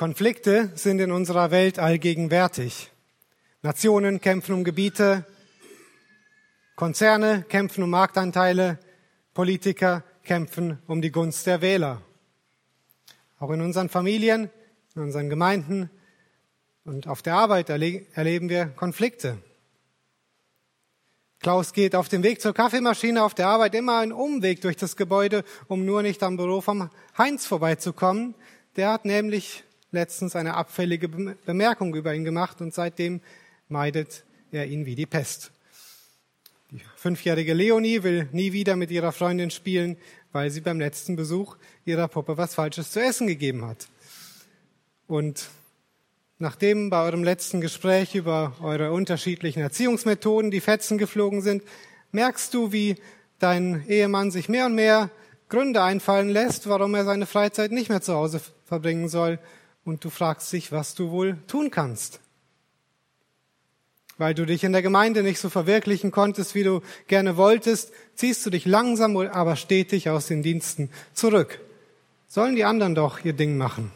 Konflikte sind in unserer Welt allgegenwärtig. Nationen kämpfen um Gebiete, Konzerne kämpfen um Marktanteile, Politiker kämpfen um die Gunst der Wähler. Auch in unseren Familien, in unseren Gemeinden und auf der Arbeit erle erleben wir Konflikte. Klaus geht auf dem Weg zur Kaffeemaschine auf der Arbeit immer einen Umweg durch das Gebäude, um nur nicht am Büro vom Heinz vorbeizukommen. Der hat nämlich letztens eine abfällige Bemerkung über ihn gemacht und seitdem meidet er ihn wie die Pest. Die fünfjährige Leonie will nie wieder mit ihrer Freundin spielen, weil sie beim letzten Besuch ihrer Puppe was Falsches zu essen gegeben hat. Und nachdem bei eurem letzten Gespräch über eure unterschiedlichen Erziehungsmethoden die Fetzen geflogen sind, merkst du, wie dein Ehemann sich mehr und mehr Gründe einfallen lässt, warum er seine Freizeit nicht mehr zu Hause verbringen soll und du fragst dich, was du wohl tun kannst. Weil du dich in der Gemeinde nicht so verwirklichen konntest, wie du gerne wolltest, ziehst du dich langsam, aber stetig aus den Diensten zurück. Sollen die anderen doch ihr Ding machen.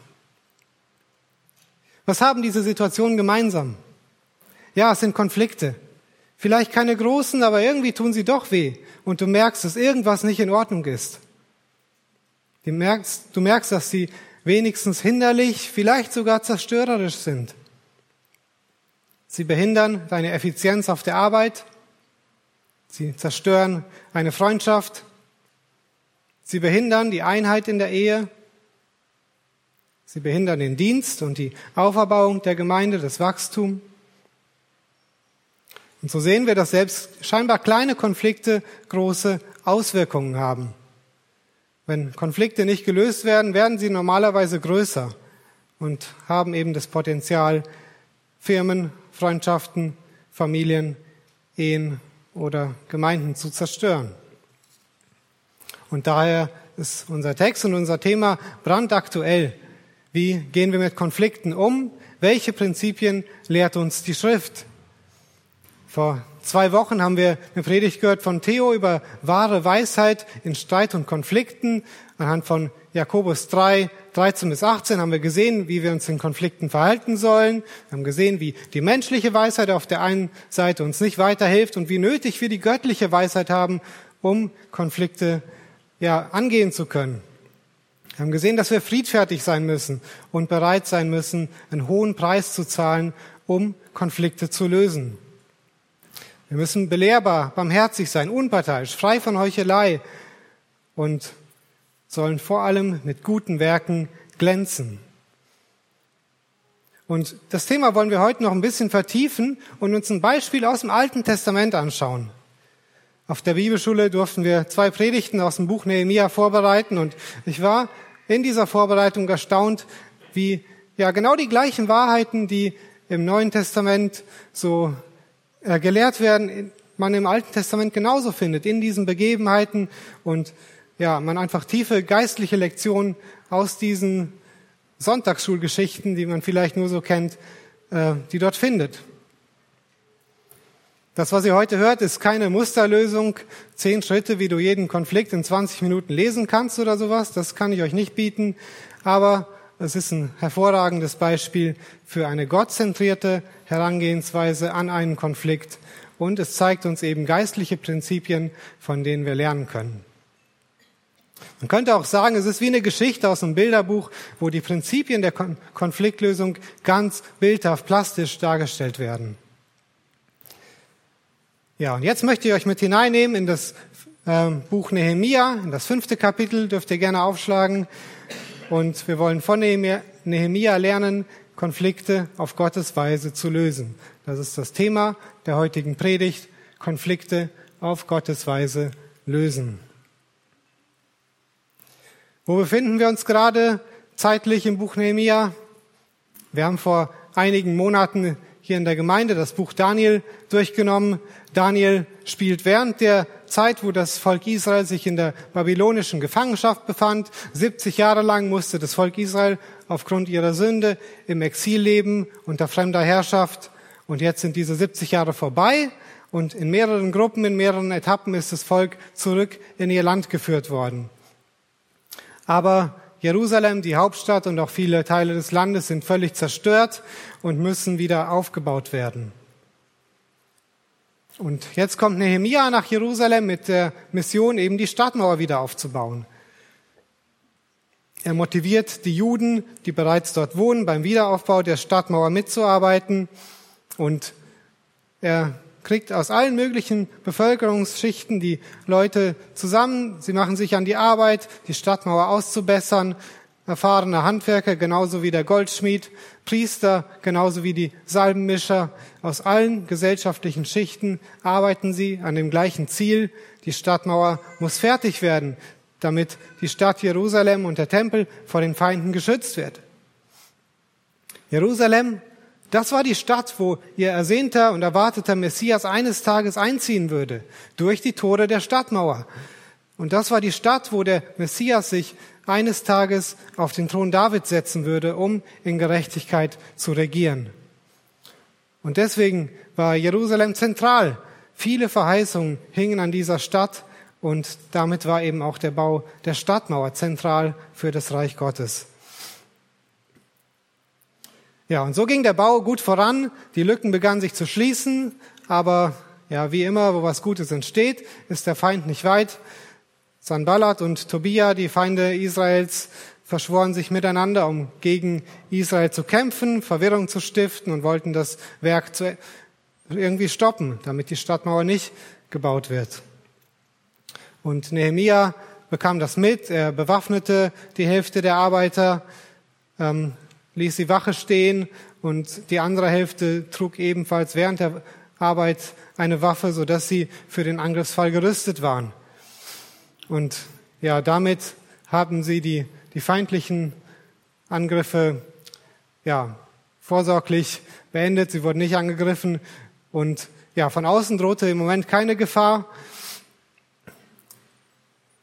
Was haben diese Situationen gemeinsam? Ja, es sind Konflikte. Vielleicht keine großen, aber irgendwie tun sie doch weh. Und du merkst, dass irgendwas nicht in Ordnung ist. Du merkst, du merkst, dass sie wenigstens hinderlich, vielleicht sogar zerstörerisch sind. Sie behindern deine Effizienz auf der Arbeit. Sie zerstören eine Freundschaft. Sie behindern die Einheit in der Ehe. Sie behindern den Dienst und die Auferbauung der Gemeinde, das Wachstum. Und so sehen wir, dass selbst scheinbar kleine Konflikte große Auswirkungen haben. Wenn Konflikte nicht gelöst werden, werden sie normalerweise größer und haben eben das Potenzial, Firmen, Freundschaften, Familien, Ehen oder Gemeinden zu zerstören. Und daher ist unser Text und unser Thema brandaktuell. Wie gehen wir mit Konflikten um? Welche Prinzipien lehrt uns die Schrift? Vor zwei Wochen haben wir eine Predigt gehört von Theo über wahre Weisheit in Streit und Konflikten. Anhand von Jakobus 3, 13 bis 18 haben wir gesehen, wie wir uns in Konflikten verhalten sollen. Wir haben gesehen, wie die menschliche Weisheit auf der einen Seite uns nicht weiterhilft und wie nötig wir die göttliche Weisheit haben, um Konflikte ja, angehen zu können. Wir haben gesehen, dass wir friedfertig sein müssen und bereit sein müssen, einen hohen Preis zu zahlen, um Konflikte zu lösen. Wir müssen belehrbar, barmherzig sein, unparteiisch, frei von Heuchelei und sollen vor allem mit guten Werken glänzen. Und das Thema wollen wir heute noch ein bisschen vertiefen und uns ein Beispiel aus dem Alten Testament anschauen. Auf der Bibelschule durften wir zwei Predigten aus dem Buch Nehemia vorbereiten und ich war in dieser Vorbereitung erstaunt, wie ja genau die gleichen Wahrheiten, die im Neuen Testament so gelehrt werden, man im Alten Testament genauso findet, in diesen Begebenheiten und ja, man einfach tiefe geistliche Lektionen aus diesen Sonntagsschulgeschichten, die man vielleicht nur so kennt, äh, die dort findet. Das, was ihr heute hört, ist keine Musterlösung, zehn Schritte, wie du jeden Konflikt in 20 Minuten lesen kannst oder sowas. Das kann ich euch nicht bieten. Aber es ist ein hervorragendes Beispiel für eine gottzentrierte Herangehensweise an einen Konflikt und es zeigt uns eben geistliche Prinzipien, von denen wir lernen können. Man könnte auch sagen, es ist wie eine Geschichte aus einem Bilderbuch, wo die Prinzipien der Konfliktlösung ganz bildhaft, plastisch dargestellt werden. Ja, und jetzt möchte ich euch mit hineinnehmen in das äh, Buch Nehemia, in das fünfte Kapitel, dürft ihr gerne aufschlagen. Und wir wollen von Nehemia lernen, Konflikte auf Gottes Weise zu lösen. Das ist das Thema der heutigen Predigt, Konflikte auf Gottes Weise lösen. Wo befinden wir uns gerade zeitlich im Buch Nehemia? Wir haben vor einigen Monaten hier in der Gemeinde das Buch Daniel durchgenommen. Daniel spielt während der Zeit, wo das Volk Israel sich in der babylonischen Gefangenschaft befand. 70 Jahre lang musste das Volk Israel aufgrund ihrer Sünde im Exil leben unter fremder Herrschaft. Und jetzt sind diese 70 Jahre vorbei und in mehreren Gruppen, in mehreren Etappen ist das Volk zurück in ihr Land geführt worden. Aber Jerusalem, die Hauptstadt und auch viele Teile des Landes sind völlig zerstört und müssen wieder aufgebaut werden. Und jetzt kommt Nehemia nach Jerusalem mit der Mission, eben die Stadtmauer wieder aufzubauen. Er motiviert die Juden, die bereits dort wohnen, beim Wiederaufbau der Stadtmauer mitzuarbeiten. Und er kriegt aus allen möglichen Bevölkerungsschichten die Leute zusammen. Sie machen sich an die Arbeit, die Stadtmauer auszubessern. Erfahrene Handwerker, genauso wie der Goldschmied, Priester, genauso wie die Salbenmischer. Aus allen gesellschaftlichen Schichten arbeiten sie an dem gleichen Ziel. Die Stadtmauer muss fertig werden damit die Stadt Jerusalem und der Tempel vor den Feinden geschützt wird. Jerusalem, das war die Stadt, wo ihr ersehnter und erwarteter Messias eines Tages einziehen würde, durch die Tore der Stadtmauer. Und das war die Stadt, wo der Messias sich eines Tages auf den Thron David setzen würde, um in Gerechtigkeit zu regieren. Und deswegen war Jerusalem zentral. Viele Verheißungen hingen an dieser Stadt und damit war eben auch der Bau der Stadtmauer zentral für das Reich Gottes. Ja, und so ging der Bau gut voran. Die Lücken begannen sich zu schließen. Aber ja, wie immer, wo was Gutes entsteht, ist der Feind nicht weit. Sanballat und Tobia, die Feinde Israels, verschworen sich miteinander, um gegen Israel zu kämpfen, Verwirrung zu stiften und wollten das Werk irgendwie stoppen, damit die Stadtmauer nicht gebaut wird. Und Nehemia bekam das mit, er bewaffnete die Hälfte der Arbeiter, ähm, ließ die Wache stehen und die andere Hälfte trug ebenfalls während der Arbeit eine Waffe, so dass sie für den Angriffsfall gerüstet waren. Und ja, damit haben sie die, die feindlichen Angriffe ja, vorsorglich beendet. Sie wurden nicht angegriffen und ja, von außen drohte im Moment keine Gefahr.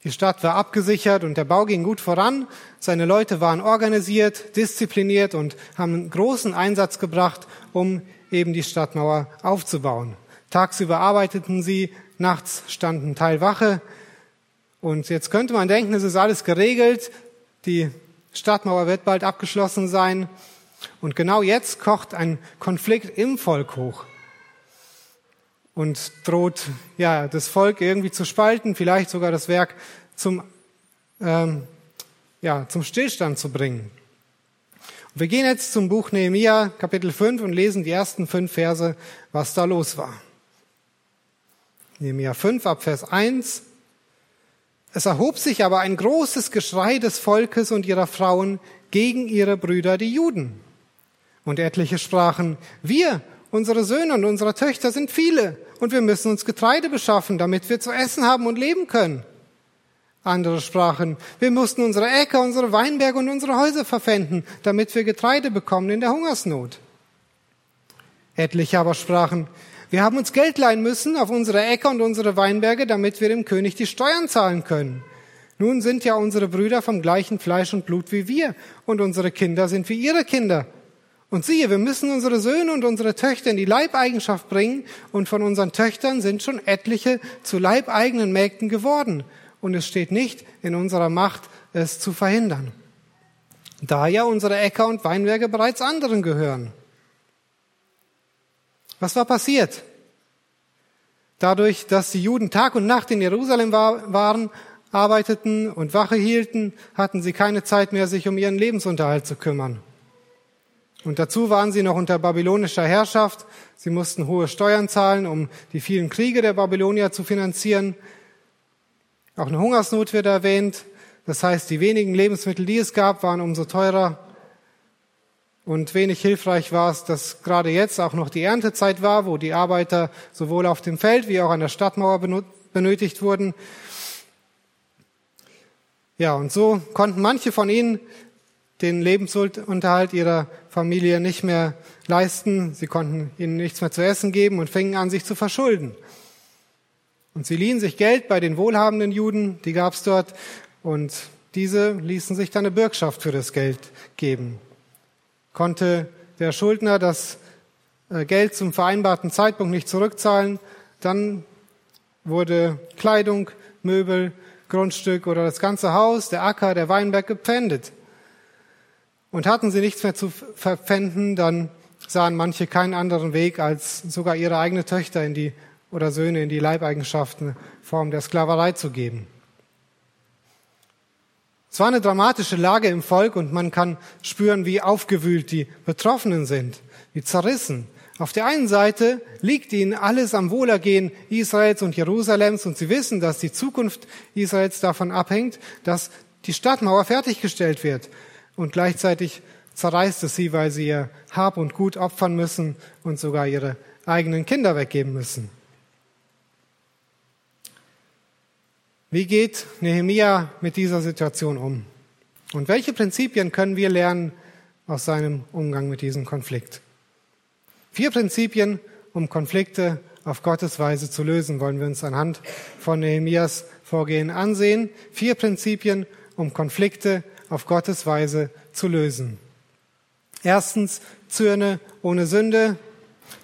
Die Stadt war abgesichert und der Bau ging gut voran. Seine Leute waren organisiert, diszipliniert und haben großen Einsatz gebracht, um eben die Stadtmauer aufzubauen. Tagsüber arbeiteten sie, nachts standen Teilwache. Und jetzt könnte man denken, es ist alles geregelt. Die Stadtmauer wird bald abgeschlossen sein. Und genau jetzt kocht ein Konflikt im Volk hoch und droht ja das Volk irgendwie zu spalten, vielleicht sogar das Werk zum ähm, ja zum Stillstand zu bringen. Und wir gehen jetzt zum Buch Nehemia Kapitel 5 und lesen die ersten fünf Verse, was da los war. Nehemia 5 ab Vers 1. Es erhob sich aber ein großes Geschrei des Volkes und ihrer Frauen gegen ihre Brüder, die Juden. Und etliche sprachen, wir Unsere Söhne und unsere Töchter sind viele und wir müssen uns Getreide beschaffen, damit wir zu essen haben und leben können. Andere sprachen, wir mussten unsere Äcker, unsere Weinberge und unsere Häuser verpfänden, damit wir Getreide bekommen in der Hungersnot. Etliche aber sprachen, wir haben uns Geld leihen müssen auf unsere Äcker und unsere Weinberge, damit wir dem König die Steuern zahlen können. Nun sind ja unsere Brüder vom gleichen Fleisch und Blut wie wir, und unsere Kinder sind wie ihre Kinder. Und siehe, wir müssen unsere Söhne und unsere Töchter in die Leibeigenschaft bringen, und von unseren Töchtern sind schon etliche zu leibeigenen Mägden geworden, und es steht nicht in unserer Macht, es zu verhindern. Da ja unsere Äcker und Weinberge bereits anderen gehören. Was war passiert? Dadurch, dass die Juden Tag und Nacht in Jerusalem war, waren, arbeiteten und Wache hielten, hatten sie keine Zeit mehr, sich um ihren Lebensunterhalt zu kümmern. Und dazu waren sie noch unter babylonischer Herrschaft. Sie mussten hohe Steuern zahlen, um die vielen Kriege der Babylonier zu finanzieren. Auch eine Hungersnot wird erwähnt. Das heißt, die wenigen Lebensmittel, die es gab, waren umso teurer. Und wenig hilfreich war es, dass gerade jetzt auch noch die Erntezeit war, wo die Arbeiter sowohl auf dem Feld wie auch an der Stadtmauer benötigt wurden. Ja, und so konnten manche von ihnen den Lebensunterhalt ihrer Familie nicht mehr leisten. Sie konnten ihnen nichts mehr zu essen geben und fingen an, sich zu verschulden. Und sie liehen sich Geld bei den wohlhabenden Juden, die gab es dort, und diese ließen sich dann eine Bürgschaft für das Geld geben. Konnte der Schuldner das äh, Geld zum vereinbarten Zeitpunkt nicht zurückzahlen, dann wurde Kleidung, Möbel, Grundstück oder das ganze Haus, der Acker, der Weinberg gepfändet. Und hatten sie nichts mehr zu verpfänden, dann sahen manche keinen anderen Weg, als sogar ihre eigene Töchter in die oder Söhne in die Leibeigenschaften Form der Sklaverei zu geben. Es war eine dramatische Lage im Volk und man kann spüren, wie aufgewühlt die Betroffenen sind, wie zerrissen. Auf der einen Seite liegt ihnen alles am Wohlergehen Israels und Jerusalems und sie wissen, dass die Zukunft Israels davon abhängt, dass die Stadtmauer fertiggestellt wird. Und gleichzeitig zerreißt es sie, weil sie ihr Hab und Gut opfern müssen und sogar ihre eigenen Kinder weggeben müssen. Wie geht Nehemia mit dieser Situation um? Und welche Prinzipien können wir lernen aus seinem Umgang mit diesem Konflikt? Vier Prinzipien, um Konflikte auf Gottes Weise zu lösen, wollen wir uns anhand von Nehemias Vorgehen ansehen. Vier Prinzipien, um Konflikte auf Gottes Weise zu lösen. Erstens, zürne ohne Sünde.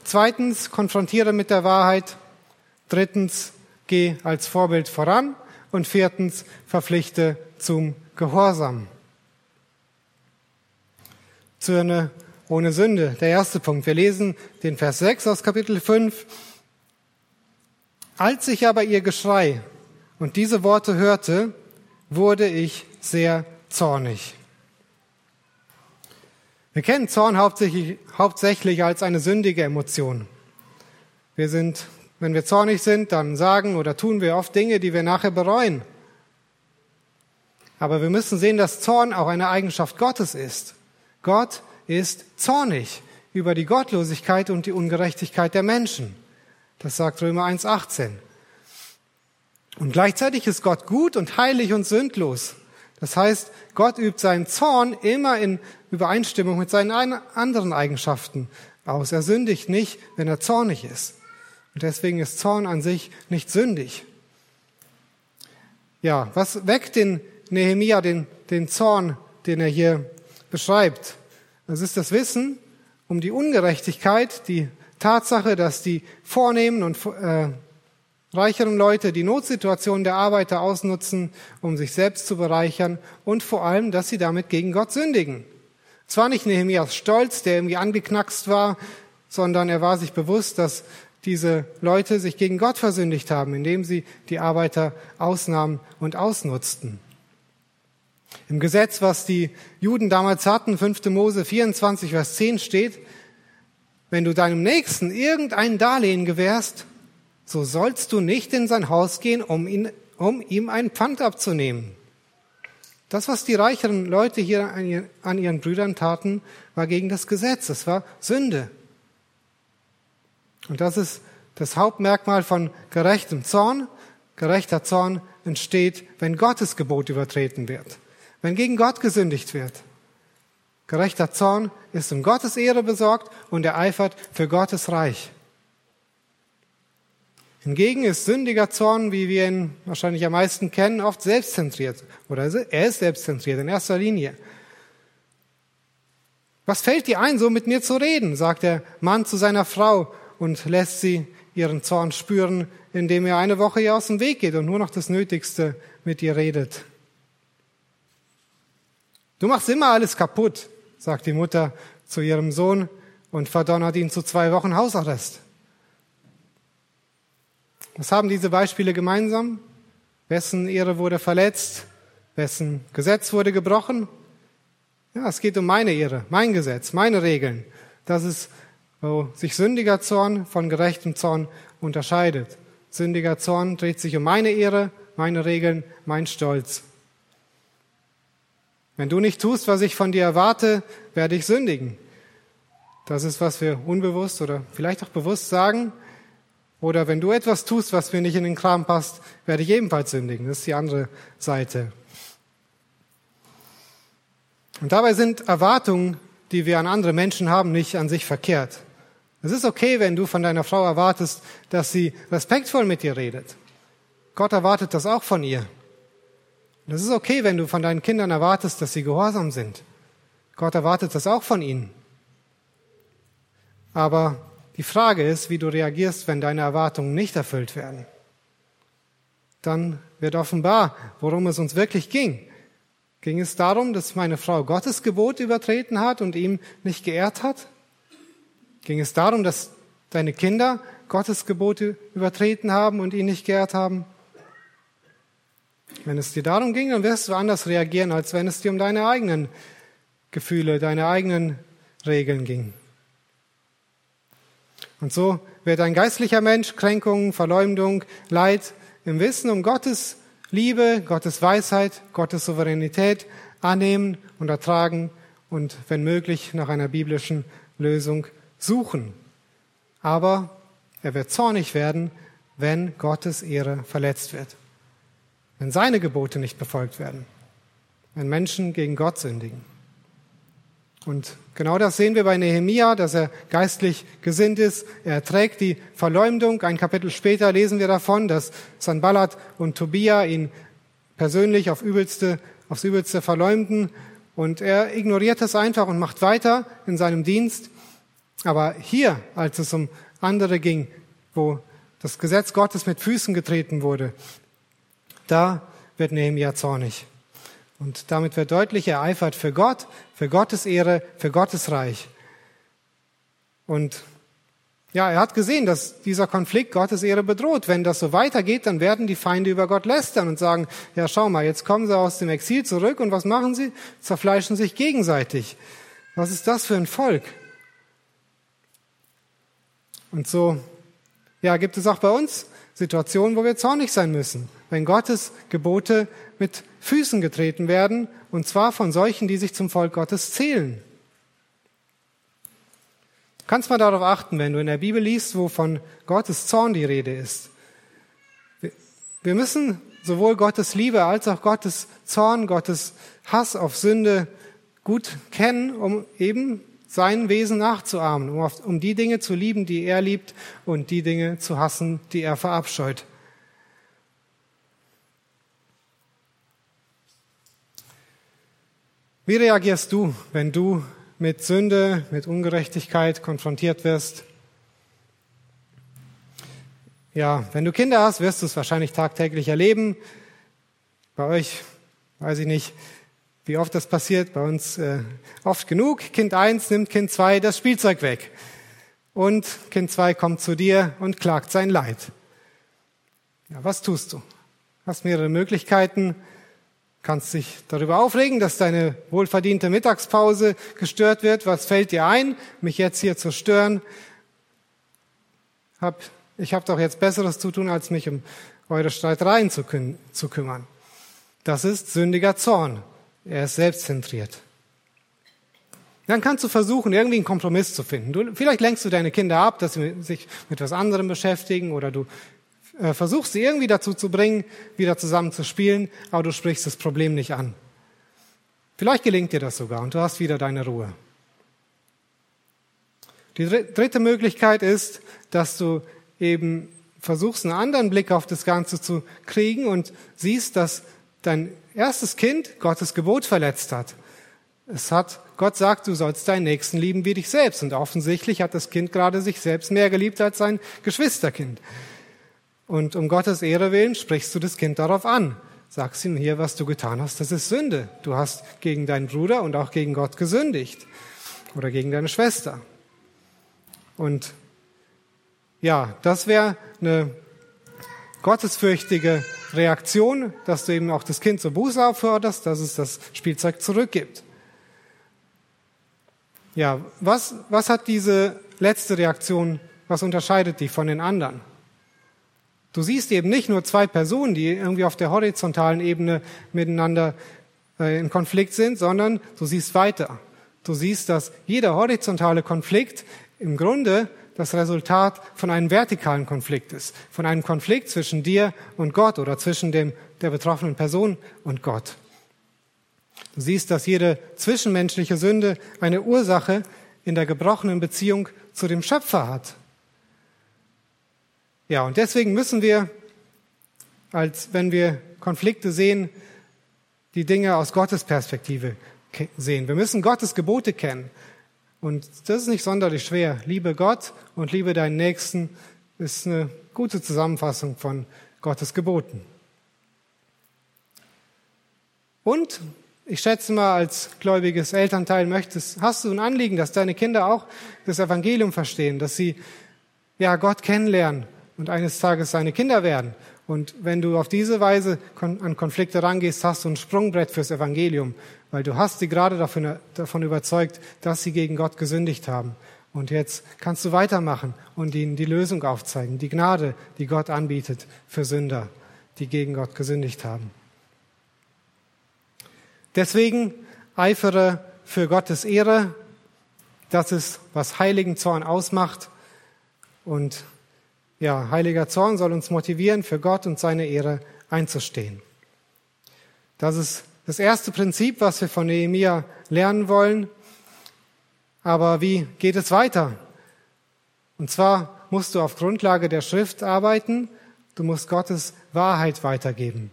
Zweitens, konfrontiere mit der Wahrheit. Drittens, geh als Vorbild voran. Und viertens, verpflichte zum Gehorsam. Zürne ohne Sünde. Der erste Punkt. Wir lesen den Vers 6 aus Kapitel 5. Als ich aber ihr Geschrei und diese Worte hörte, wurde ich sehr zornig. Wir kennen Zorn hauptsächlich, hauptsächlich als eine sündige Emotion. Wir sind wenn wir zornig sind, dann sagen oder tun wir oft Dinge, die wir nachher bereuen. Aber wir müssen sehen, dass Zorn auch eine Eigenschaft Gottes ist. Gott ist zornig über die Gottlosigkeit und die Ungerechtigkeit der Menschen. Das sagt Römer 1.18. Und gleichzeitig ist Gott gut und heilig und sündlos. Das heißt, Gott übt seinen Zorn immer in Übereinstimmung mit seinen anderen Eigenschaften aus. Er sündigt nicht, wenn er zornig ist. Und deswegen ist Zorn an sich nicht sündig. Ja, was weckt den Nehemia den, den Zorn, den er hier beschreibt? Das ist das Wissen um die Ungerechtigkeit, die Tatsache, dass die vornehmen und äh, reicheren Leute die Notsituation der Arbeiter ausnutzen, um sich selbst zu bereichern und vor allem, dass sie damit gegen Gott sündigen. Es war nicht Nehemias Stolz, der irgendwie angeknackst war, sondern er war sich bewusst, dass diese Leute sich gegen Gott versündigt haben, indem sie die Arbeiter ausnahmen und ausnutzten. Im Gesetz, was die Juden damals hatten, 5. Mose 24, Vers 10 steht, wenn du deinem Nächsten irgendein Darlehen gewährst, so sollst du nicht in sein Haus gehen, um, ihn, um ihm ein Pfand abzunehmen. Das, was die reicheren Leute hier an ihren Brüdern taten, war gegen das Gesetz. Es war Sünde. Und das ist das Hauptmerkmal von gerechtem Zorn. Gerechter Zorn entsteht, wenn Gottes Gebot übertreten wird, wenn gegen Gott gesündigt wird. Gerechter Zorn ist um Gottes Ehre besorgt und er eifert für Gottes Reich. Hingegen ist sündiger Zorn, wie wir ihn wahrscheinlich am meisten kennen, oft selbstzentriert. Oder er ist selbstzentriert in erster Linie. Was fällt dir ein, so mit mir zu reden? sagt der Mann zu seiner Frau und lässt sie ihren Zorn spüren, indem er eine Woche ihr aus dem Weg geht und nur noch das Nötigste mit ihr redet. Du machst immer alles kaputt, sagt die Mutter zu ihrem Sohn und verdonnert ihn zu zwei Wochen Hausarrest. Was haben diese Beispiele gemeinsam? Wessen Ehre wurde verletzt? Wessen Gesetz wurde gebrochen? Ja, es geht um meine Ehre, mein Gesetz, meine Regeln. Das ist wo sich sündiger Zorn von gerechtem Zorn unterscheidet. Sündiger Zorn dreht sich um meine Ehre, meine Regeln, mein Stolz. Wenn du nicht tust, was ich von dir erwarte, werde ich sündigen. Das ist, was wir unbewusst oder vielleicht auch bewusst sagen. Oder wenn du etwas tust, was mir nicht in den Kram passt, werde ich ebenfalls sündigen. Das ist die andere Seite. Und dabei sind Erwartungen, die wir an andere Menschen haben, nicht an sich verkehrt. Es ist okay, wenn du von deiner Frau erwartest, dass sie respektvoll mit dir redet. Gott erwartet das auch von ihr. Es ist okay, wenn du von deinen Kindern erwartest, dass sie gehorsam sind. Gott erwartet das auch von ihnen. Aber die Frage ist, wie du reagierst, wenn deine Erwartungen nicht erfüllt werden. Dann wird offenbar, worum es uns wirklich ging. Ging es darum, dass meine Frau Gottes Gebot übertreten hat und ihm nicht geehrt hat? Ging es darum, dass deine Kinder Gottes Gebote übertreten haben und ihn nicht geehrt haben? Wenn es dir darum ging, dann wirst du anders reagieren, als wenn es dir um deine eigenen Gefühle, deine eigenen Regeln ging. Und so wird ein geistlicher Mensch Kränkungen, Verleumdung, Leid im Wissen um Gottes Liebe, Gottes Weisheit, Gottes Souveränität annehmen und ertragen und wenn möglich nach einer biblischen Lösung suchen. Aber er wird zornig werden, wenn Gottes Ehre verletzt wird, wenn seine Gebote nicht befolgt werden, wenn Menschen gegen Gott sündigen. Und genau das sehen wir bei Nehemia, dass er geistlich gesinnt ist. Er erträgt die Verleumdung. Ein Kapitel später lesen wir davon, dass Sanballat und Tobia ihn persönlich auf übelste, aufs übelste verleumden. Und er ignoriert das einfach und macht weiter in seinem Dienst. Aber hier, als es um andere ging, wo das Gesetz Gottes mit Füßen getreten wurde, da wird Nehemia zornig. Und damit wird deutlich, er eifert für Gott, für Gottes Ehre, für Gottes Reich. Und ja, er hat gesehen, dass dieser Konflikt Gottes Ehre bedroht. Wenn das so weitergeht, dann werden die Feinde über Gott lästern und sagen, ja, schau mal, jetzt kommen sie aus dem Exil zurück und was machen sie? Zerfleischen sich gegenseitig. Was ist das für ein Volk? Und so, ja, gibt es auch bei uns Situationen, wo wir zornig sein müssen, wenn Gottes Gebote mit Füßen getreten werden, und zwar von solchen, die sich zum Volk Gottes zählen. Du kannst mal darauf achten, wenn du in der Bibel liest, wo von Gottes Zorn die Rede ist. Wir müssen sowohl Gottes Liebe als auch Gottes Zorn, Gottes Hass auf Sünde gut kennen, um eben sein Wesen nachzuahmen, um, um die Dinge zu lieben, die er liebt und die Dinge zu hassen, die er verabscheut. Wie reagierst du, wenn du mit Sünde, mit Ungerechtigkeit konfrontiert wirst? Ja, wenn du Kinder hast, wirst du es wahrscheinlich tagtäglich erleben. Bei euch weiß ich nicht, wie oft das passiert. Bei uns äh, oft genug. Kind eins nimmt Kind zwei das Spielzeug weg. Und Kind zwei kommt zu dir und klagt sein Leid. Ja, was tust du? Hast mehrere Möglichkeiten kannst dich darüber aufregen, dass deine wohlverdiente Mittagspause gestört wird. Was fällt dir ein, mich jetzt hier zu stören? Hab, ich habe doch jetzt Besseres zu tun, als mich um eure Streitereien zu, zu kümmern. Das ist sündiger Zorn. Er ist selbstzentriert. Dann kannst du versuchen, irgendwie einen Kompromiss zu finden. Du, vielleicht lenkst du deine Kinder ab, dass sie sich mit was anderem beschäftigen oder du äh, versuchst sie irgendwie dazu zu bringen, wieder zusammen zu spielen, aber du sprichst das Problem nicht an. Vielleicht gelingt dir das sogar und du hast wieder deine Ruhe. Die dritte Möglichkeit ist, dass du eben versuchst, einen anderen Blick auf das Ganze zu kriegen und siehst, dass dein erstes Kind Gottes Gebot verletzt hat. Es hat, Gott sagt, du sollst deinen Nächsten lieben wie dich selbst. Und offensichtlich hat das Kind gerade sich selbst mehr geliebt als sein Geschwisterkind. Und um Gottes Ehre willen sprichst du das Kind darauf an. Sagst ihm hier, was du getan hast, das ist Sünde. Du hast gegen deinen Bruder und auch gegen Gott gesündigt. Oder gegen deine Schwester. Und ja, das wäre eine gottesfürchtige Reaktion, dass du eben auch das Kind zur Buße aufförderst, dass es das Spielzeug zurückgibt. Ja, was, was hat diese letzte Reaktion, was unterscheidet die von den anderen? Du siehst eben nicht nur zwei Personen, die irgendwie auf der horizontalen Ebene miteinander äh, in Konflikt sind, sondern du siehst weiter. Du siehst, dass jeder horizontale Konflikt im Grunde das Resultat von einem vertikalen Konflikt ist, von einem Konflikt zwischen dir und Gott oder zwischen dem, der betroffenen Person und Gott. Du siehst, dass jede zwischenmenschliche Sünde eine Ursache in der gebrochenen Beziehung zu dem Schöpfer hat. Ja, und deswegen müssen wir, als wenn wir Konflikte sehen, die Dinge aus Gottes Perspektive sehen. Wir müssen Gottes Gebote kennen. Und das ist nicht sonderlich schwer. Liebe Gott und liebe deinen Nächsten ist eine gute Zusammenfassung von Gottes Geboten. Und ich schätze mal, als gläubiges Elternteil möchtest, hast du ein Anliegen, dass deine Kinder auch das Evangelium verstehen, dass sie ja Gott kennenlernen und eines Tages seine Kinder werden. Und wenn du auf diese Weise an Konflikte rangehst, hast du ein Sprungbrett fürs Evangelium, weil du hast sie gerade davon, davon überzeugt, dass sie gegen Gott gesündigt haben. Und jetzt kannst du weitermachen und ihnen die Lösung aufzeigen, die Gnade, die Gott anbietet für Sünder, die gegen Gott gesündigt haben. Deswegen eifere für Gottes Ehre. Das ist, was heiligen Zorn ausmacht. Und ja, heiliger Zorn soll uns motivieren, für Gott und seine Ehre einzustehen. Das ist das erste Prinzip, was wir von Nehemia lernen wollen. Aber wie geht es weiter? Und zwar musst du auf Grundlage der Schrift arbeiten. Du musst Gottes Wahrheit weitergeben.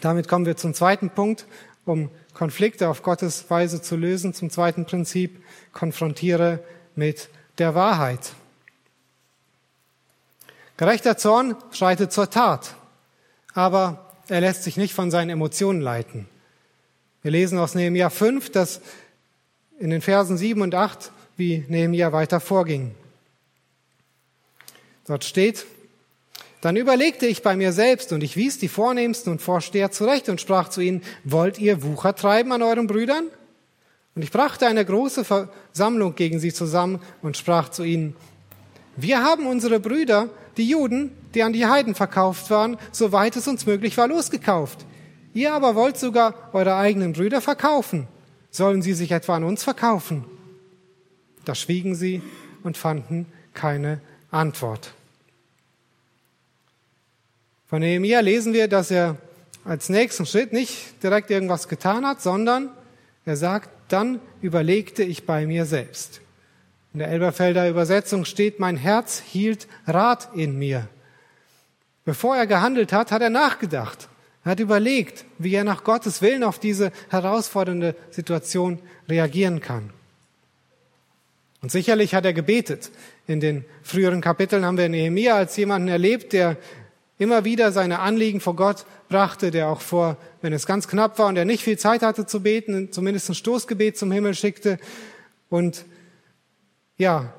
Damit kommen wir zum zweiten Punkt, um Konflikte auf Gottes Weise zu lösen. Zum zweiten Prinzip, konfrontiere mit der Wahrheit. Gerechter Zorn schreitet zur Tat, aber er lässt sich nicht von seinen Emotionen leiten. Wir lesen aus Nehemiah 5, dass in den Versen 7 und 8, wie Nehemiah weiter vorging. Dort steht, dann überlegte ich bei mir selbst und ich wies die Vornehmsten und Vorsteher zurecht und sprach zu ihnen, wollt ihr Wucher treiben an euren Brüdern? Und ich brachte eine große Versammlung gegen sie zusammen und sprach zu ihnen, wir haben unsere Brüder, die Juden, die an die Heiden verkauft waren, soweit es uns möglich war, losgekauft. Ihr aber wollt sogar eure eigenen Brüder verkaufen. Sollen sie sich etwa an uns verkaufen? Da schwiegen sie und fanden keine Antwort. Von Nehemiah lesen wir, dass er als nächsten Schritt nicht direkt irgendwas getan hat, sondern er sagt, dann überlegte ich bei mir selbst. In der Elberfelder Übersetzung steht, mein Herz hielt Rat in mir. Bevor er gehandelt hat, hat er nachgedacht. Er hat überlegt, wie er nach Gottes Willen auf diese herausfordernde Situation reagieren kann. Und sicherlich hat er gebetet. In den früheren Kapiteln haben wir Nehemiah als jemanden erlebt, der immer wieder seine Anliegen vor Gott brachte, der auch vor, wenn es ganz knapp war und er nicht viel Zeit hatte zu beten, zumindest ein Stoßgebet zum Himmel schickte und ja,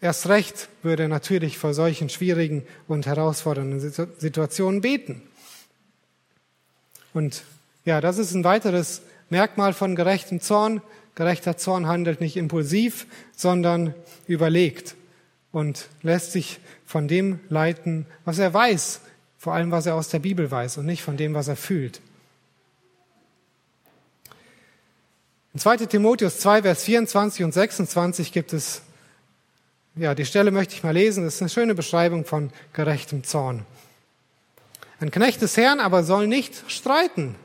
erst recht würde natürlich vor solchen schwierigen und herausfordernden Situationen beten. Und ja, das ist ein weiteres Merkmal von gerechtem Zorn. Gerechter Zorn handelt nicht impulsiv, sondern überlegt und lässt sich von dem leiten, was er weiß, vor allem was er aus der Bibel weiß und nicht von dem, was er fühlt. In 2 Timotheus 2, Vers 24 und 26 gibt es, ja, die Stelle möchte ich mal lesen, das ist eine schöne Beschreibung von gerechtem Zorn. Ein Knecht des Herrn aber soll nicht streiten,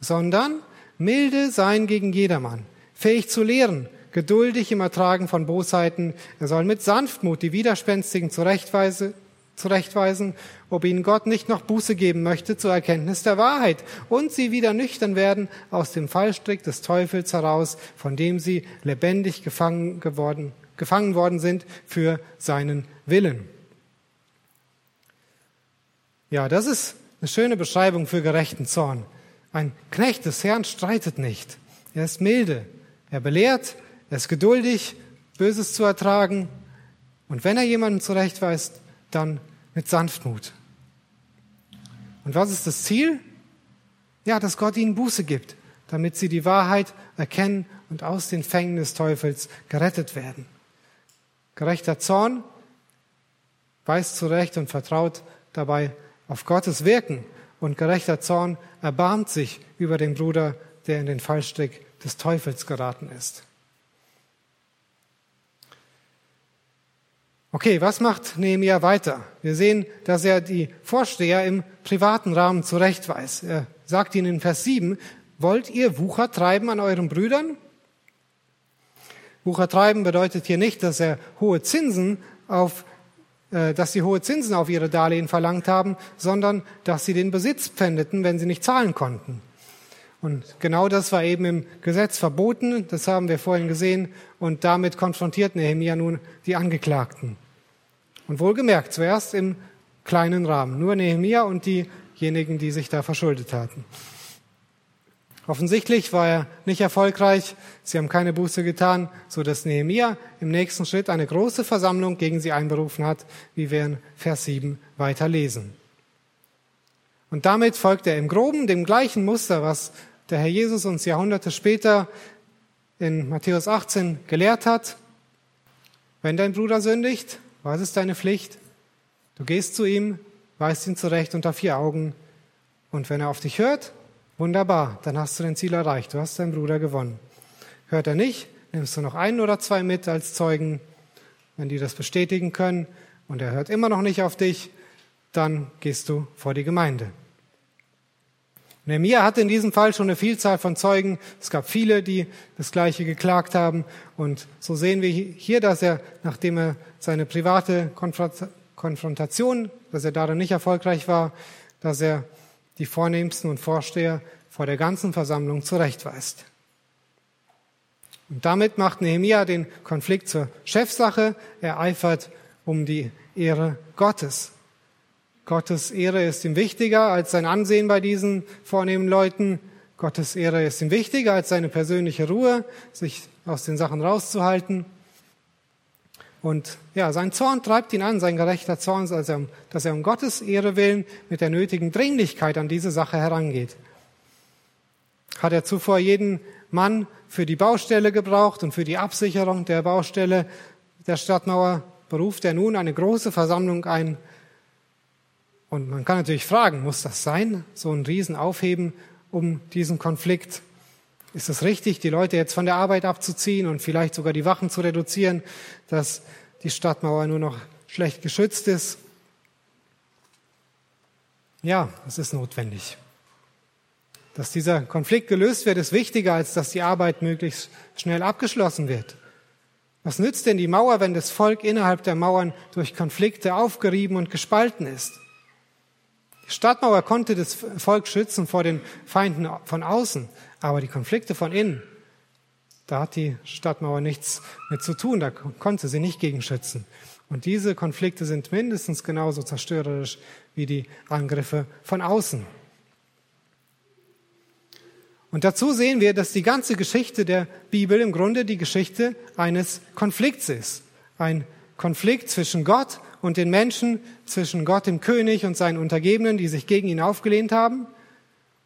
sondern milde sein gegen jedermann, fähig zu lehren, geduldig im Ertragen von Bosheiten. Er soll mit Sanftmut die Widerspenstigen zurechtweisen zurechtweisen, ob ihnen Gott nicht noch Buße geben möchte zur Erkenntnis der Wahrheit und sie wieder nüchtern werden aus dem Fallstrick des Teufels heraus, von dem sie lebendig gefangen geworden, gefangen worden sind für seinen Willen. Ja, das ist eine schöne Beschreibung für gerechten Zorn. Ein Knecht des Herrn streitet nicht. Er ist milde. Er belehrt. Er ist geduldig, Böses zu ertragen. Und wenn er jemanden zurechtweist, dann mit Sanftmut. Und was ist das Ziel? Ja, dass Gott ihnen Buße gibt, damit sie die Wahrheit erkennen und aus den Fängen des Teufels gerettet werden. Gerechter Zorn weist zurecht und vertraut dabei auf Gottes Wirken. Und gerechter Zorn erbarmt sich über den Bruder, der in den Fallstrick des Teufels geraten ist. Okay, was macht Nehemiah weiter? Wir sehen, dass er die Vorsteher im privaten Rahmen zurechtweist. Er sagt ihnen in Vers 7, wollt ihr Wucher treiben an euren Brüdern? Wucher treiben bedeutet hier nicht, dass er hohe Zinsen auf, äh, dass sie hohe Zinsen auf ihre Darlehen verlangt haben, sondern dass sie den Besitz pfändeten, wenn sie nicht zahlen konnten. Und genau das war eben im Gesetz verboten, das haben wir vorhin gesehen, und damit konfrontiert Nehemiah nun die Angeklagten. Und wohlgemerkt, zuerst im kleinen Rahmen. Nur Nehemia und diejenigen, die sich da verschuldet hatten. Offensichtlich war er nicht erfolgreich. Sie haben keine Buße getan, so dass Nehemia im nächsten Schritt eine große Versammlung gegen sie einberufen hat, wie wir in Vers 7 weiter lesen. Und damit folgt er im Groben dem gleichen Muster, was der Herr Jesus uns Jahrhunderte später in Matthäus 18 gelehrt hat. Wenn dein Bruder sündigt, was ist deine Pflicht? Du gehst zu ihm, weist ihn zurecht unter vier Augen. Und wenn er auf dich hört, wunderbar, dann hast du dein Ziel erreicht. Du hast deinen Bruder gewonnen. Hört er nicht, nimmst du noch einen oder zwei mit als Zeugen, wenn die das bestätigen können. Und er hört immer noch nicht auf dich, dann gehst du vor die Gemeinde. Nehemiah hatte in diesem Fall schon eine Vielzahl von Zeugen. Es gab viele, die das Gleiche geklagt haben. Und so sehen wir hier, dass er, nachdem er seine private Konfrontation, dass er darin nicht erfolgreich war, dass er die Vornehmsten und Vorsteher vor der ganzen Versammlung zurechtweist. Und damit macht Nehemiah den Konflikt zur Chefsache. Er eifert um die Ehre Gottes. Gottes Ehre ist ihm wichtiger als sein Ansehen bei diesen vornehmen Leuten. Gottes Ehre ist ihm wichtiger als seine persönliche Ruhe, sich aus den Sachen rauszuhalten. Und ja, sein Zorn treibt ihn an, sein gerechter Zorn, dass er, um Gottes Ehre willen mit der nötigen Dringlichkeit an diese Sache herangeht. Hat er zuvor jeden Mann für die Baustelle gebraucht und für die Absicherung der Baustelle der Stadtmauer, beruft er nun eine große Versammlung ein, und man kann natürlich fragen, muss das sein, so ein Riesen aufheben um diesen Konflikt? Ist es richtig, die Leute jetzt von der Arbeit abzuziehen und vielleicht sogar die Wachen zu reduzieren, dass die Stadtmauer nur noch schlecht geschützt ist? Ja, es ist notwendig. Dass dieser Konflikt gelöst wird, ist wichtiger, als dass die Arbeit möglichst schnell abgeschlossen wird. Was nützt denn die Mauer, wenn das Volk innerhalb der Mauern durch Konflikte aufgerieben und gespalten ist? Die Stadtmauer konnte das Volk schützen vor den Feinden von außen, aber die Konflikte von innen, da hat die Stadtmauer nichts mit zu tun, da konnte sie nicht gegen schützen. Und diese Konflikte sind mindestens genauso zerstörerisch wie die Angriffe von außen. Und dazu sehen wir, dass die ganze Geschichte der Bibel im Grunde die Geschichte eines Konflikts ist. Ein Konflikt zwischen Gott und den Menschen, zwischen Gott, dem König und seinen Untergebenen, die sich gegen ihn aufgelehnt haben.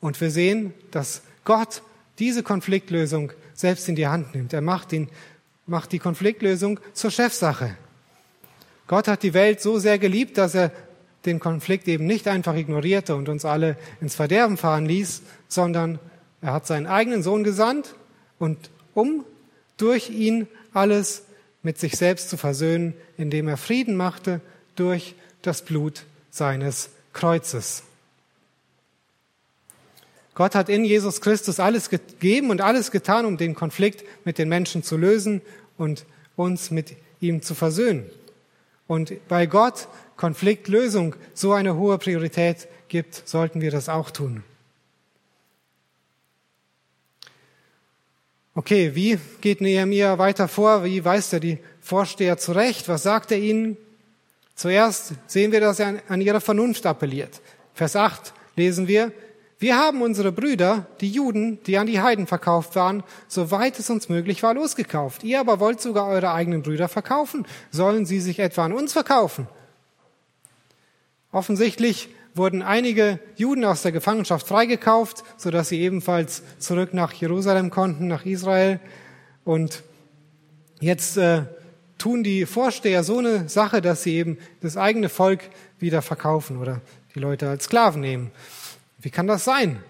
Und wir sehen, dass Gott diese Konfliktlösung selbst in die Hand nimmt. Er macht, ihn, macht die Konfliktlösung zur Chefsache. Gott hat die Welt so sehr geliebt, dass er den Konflikt eben nicht einfach ignorierte und uns alle ins Verderben fahren ließ, sondern er hat seinen eigenen Sohn gesandt und um durch ihn alles mit sich selbst zu versöhnen, indem er Frieden machte durch das Blut seines Kreuzes. Gott hat in Jesus Christus alles gegeben und alles getan, um den Konflikt mit den Menschen zu lösen und uns mit ihm zu versöhnen. Und weil Gott Konfliktlösung so eine hohe Priorität gibt, sollten wir das auch tun. Okay, wie geht Nehemiah weiter vor? Wie weist er die Vorsteher zurecht? Was sagt er ihnen? Zuerst sehen wir, dass er an ihre Vernunft appelliert. Vers 8 lesen wir, wir haben unsere Brüder, die Juden, die an die Heiden verkauft waren, soweit es uns möglich war, losgekauft. Ihr aber wollt sogar eure eigenen Brüder verkaufen. Sollen sie sich etwa an uns verkaufen? Offensichtlich wurden einige Juden aus der Gefangenschaft freigekauft, sodass sie ebenfalls zurück nach Jerusalem konnten, nach Israel. Und jetzt äh, tun die Vorsteher so eine Sache, dass sie eben das eigene Volk wieder verkaufen oder die Leute als Sklaven nehmen. Wie kann das sein?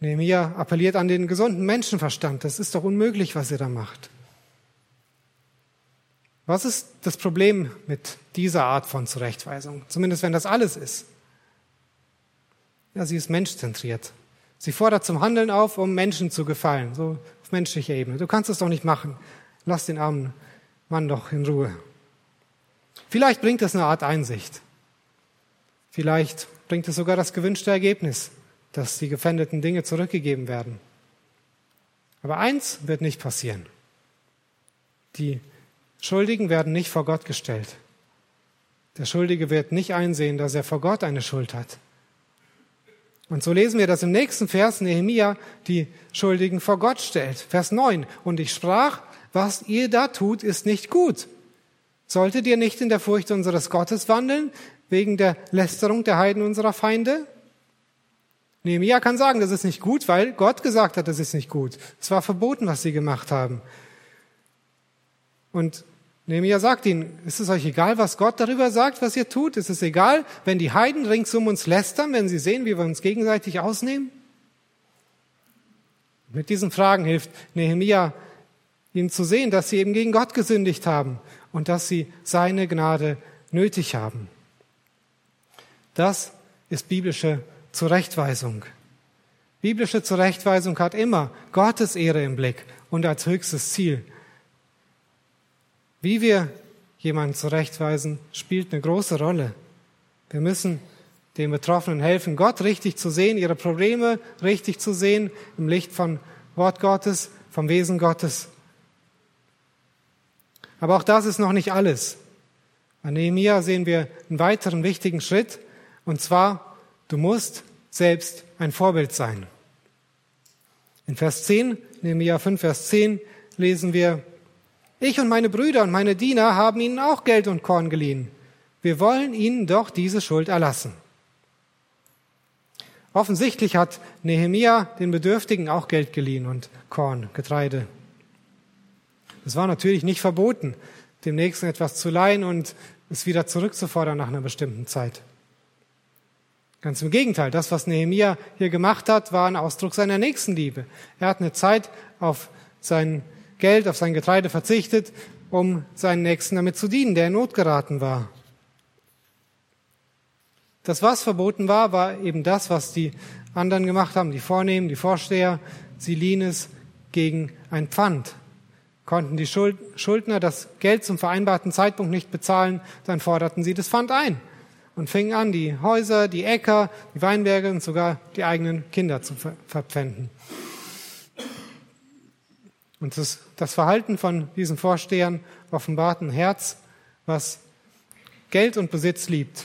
Nehemiah appelliert an den gesunden Menschenverstand. Das ist doch unmöglich, was ihr da macht. Was ist das Problem mit dieser Art von Zurechtweisung? Zumindest wenn das alles ist. Ja, sie ist menschzentriert. Sie fordert zum Handeln auf, um Menschen zu gefallen, so auf menschlicher Ebene. Du kannst es doch nicht machen. Lass den armen Mann doch in Ruhe. Vielleicht bringt es eine Art Einsicht. Vielleicht bringt es sogar das gewünschte Ergebnis, dass die gefändeten Dinge zurückgegeben werden. Aber eins wird nicht passieren. Die Schuldigen werden nicht vor Gott gestellt. Der Schuldige wird nicht einsehen, dass er vor Gott eine Schuld hat. Und so lesen wir, dass im nächsten Vers Nehemia die Schuldigen vor Gott stellt. Vers 9. Und ich sprach, was ihr da tut, ist nicht gut. Solltet ihr nicht in der Furcht unseres Gottes wandeln, wegen der Lästerung der Heiden unserer Feinde? Nehemia kann sagen, das ist nicht gut, weil Gott gesagt hat, das ist nicht gut. Es war verboten, was sie gemacht haben. Und Nehemia sagt ihnen, ist es euch egal, was Gott darüber sagt, was ihr tut? Ist es egal, wenn die Heiden rings um uns lästern, wenn sie sehen, wie wir uns gegenseitig ausnehmen? Mit diesen Fragen hilft Nehemia ihnen zu sehen, dass sie eben gegen Gott gesündigt haben und dass sie seine Gnade nötig haben. Das ist biblische Zurechtweisung. Biblische Zurechtweisung hat immer Gottes Ehre im Blick und als höchstes Ziel. Wie wir jemanden zurechtweisen, spielt eine große Rolle. Wir müssen den Betroffenen helfen, Gott richtig zu sehen, ihre Probleme richtig zu sehen, im Licht von Wort Gottes, vom Wesen Gottes. Aber auch das ist noch nicht alles. An Nehemiah sehen wir einen weiteren wichtigen Schritt, und zwar, du musst selbst ein Vorbild sein. In Vers 10, Nehemiah 5, Vers 10 lesen wir, ich und meine Brüder und meine Diener haben ihnen auch Geld und Korn geliehen. Wir wollen ihnen doch diese Schuld erlassen. Offensichtlich hat Nehemia den Bedürftigen auch Geld geliehen und Korn, Getreide. Es war natürlich nicht verboten, dem Nächsten etwas zu leihen und es wieder zurückzufordern nach einer bestimmten Zeit. Ganz im Gegenteil, das, was Nehemia hier gemacht hat, war ein Ausdruck seiner Nächstenliebe. Er hat eine Zeit auf sein Geld, auf sein Getreide verzichtet, um seinen Nächsten damit zu dienen, der in Not geraten war. Das, was verboten war, war eben das, was die anderen gemacht haben, die Vornehmen, die Vorsteher. Sie liehen es gegen ein Pfand. Konnten die Schuldner das Geld zum vereinbarten Zeitpunkt nicht bezahlen, dann forderten sie das Pfand ein und fingen an, die Häuser, die Äcker, die Weinberge und sogar die eigenen Kinder zu verpfänden. Und das, das Verhalten von diesen Vorstehern offenbart ein Herz, was Geld und Besitz liebt.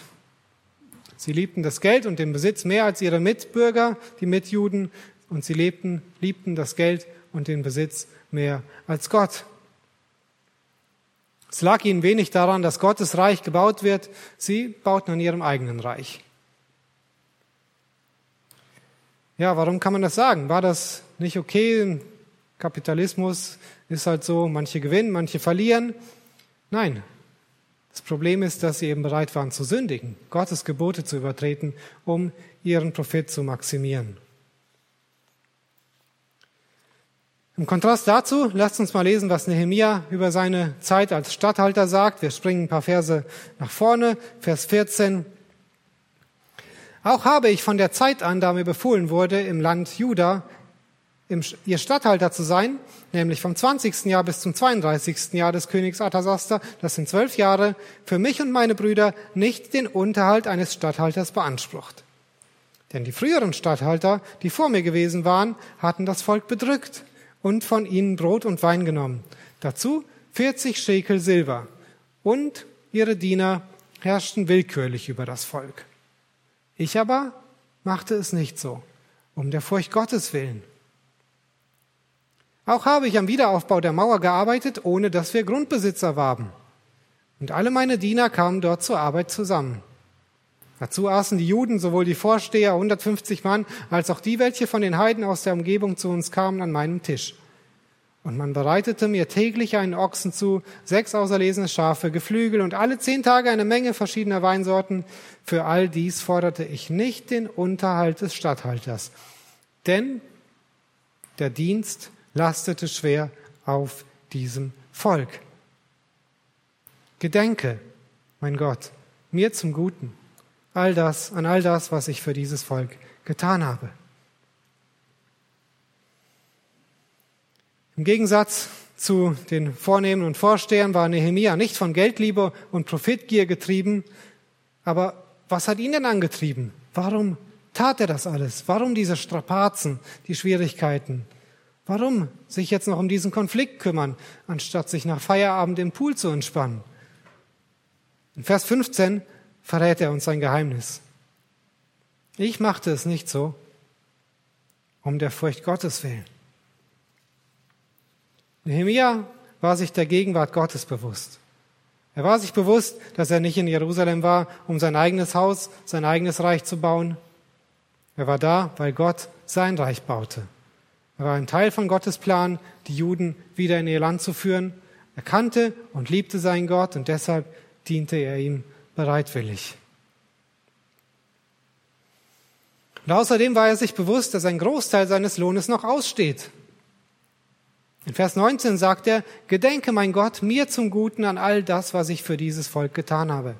Sie liebten das Geld und den Besitz mehr als ihre Mitbürger, die Mitjuden, und sie lebten, liebten das Geld und den Besitz mehr als Gott. Es lag ihnen wenig daran, dass Gottes Reich gebaut wird. Sie bauten an ihrem eigenen Reich. Ja, warum kann man das sagen? War das nicht okay? Kapitalismus ist halt so, manche gewinnen, manche verlieren. Nein. Das Problem ist, dass sie eben bereit waren zu sündigen, Gottes Gebote zu übertreten, um ihren Profit zu maximieren. Im Kontrast dazu, lasst uns mal lesen, was Nehemia über seine Zeit als Statthalter sagt. Wir springen ein paar Verse nach vorne. Vers 14. Auch habe ich von der Zeit an, da mir befohlen wurde, im Land Juda ihr Statthalter zu sein, nämlich vom 20. Jahr bis zum 32. Jahr des Königs Artasaster, das sind zwölf Jahre, für mich und meine Brüder nicht den Unterhalt eines Statthalters beansprucht. Denn die früheren Statthalter, die vor mir gewesen waren, hatten das Volk bedrückt und von ihnen Brot und Wein genommen. Dazu 40 Schekel Silber. Und ihre Diener herrschten willkürlich über das Volk. Ich aber machte es nicht so, um der Furcht Gottes willen. Auch habe ich am Wiederaufbau der Mauer gearbeitet, ohne dass wir Grundbesitzer waren. Und alle meine Diener kamen dort zur Arbeit zusammen. Dazu aßen die Juden, sowohl die Vorsteher, 150 Mann, als auch die, welche von den Heiden aus der Umgebung zu uns kamen, an meinem Tisch. Und man bereitete mir täglich einen Ochsen zu, sechs auserlesene Schafe, Geflügel und alle zehn Tage eine Menge verschiedener Weinsorten. Für all dies forderte ich nicht den Unterhalt des Statthalters. Denn der Dienst lastete schwer auf diesem Volk. Gedenke, mein Gott, mir zum Guten all das, an all das, was ich für dieses Volk getan habe. Im Gegensatz zu den Vornehmen und Vorstehern war Nehemia nicht von Geldliebe und Profitgier getrieben. Aber was hat ihn denn angetrieben? Warum tat er das alles? Warum diese Strapazen, die Schwierigkeiten? Warum sich jetzt noch um diesen Konflikt kümmern, anstatt sich nach Feierabend im Pool zu entspannen? In Vers 15 verrät er uns sein Geheimnis. Ich machte es nicht so, um der Furcht Gottes willen. Nehemia war sich der Gegenwart Gottes bewusst. Er war sich bewusst, dass er nicht in Jerusalem war, um sein eigenes Haus, sein eigenes Reich zu bauen. Er war da, weil Gott sein Reich baute. Er war ein Teil von Gottes Plan, die Juden wieder in ihr Land zu führen. Er kannte und liebte seinen Gott und deshalb diente er ihm bereitwillig. Und außerdem war er sich bewusst, dass ein Großteil seines Lohnes noch aussteht. In Vers 19 sagt er, Gedenke, mein Gott, mir zum Guten an all das, was ich für dieses Volk getan habe.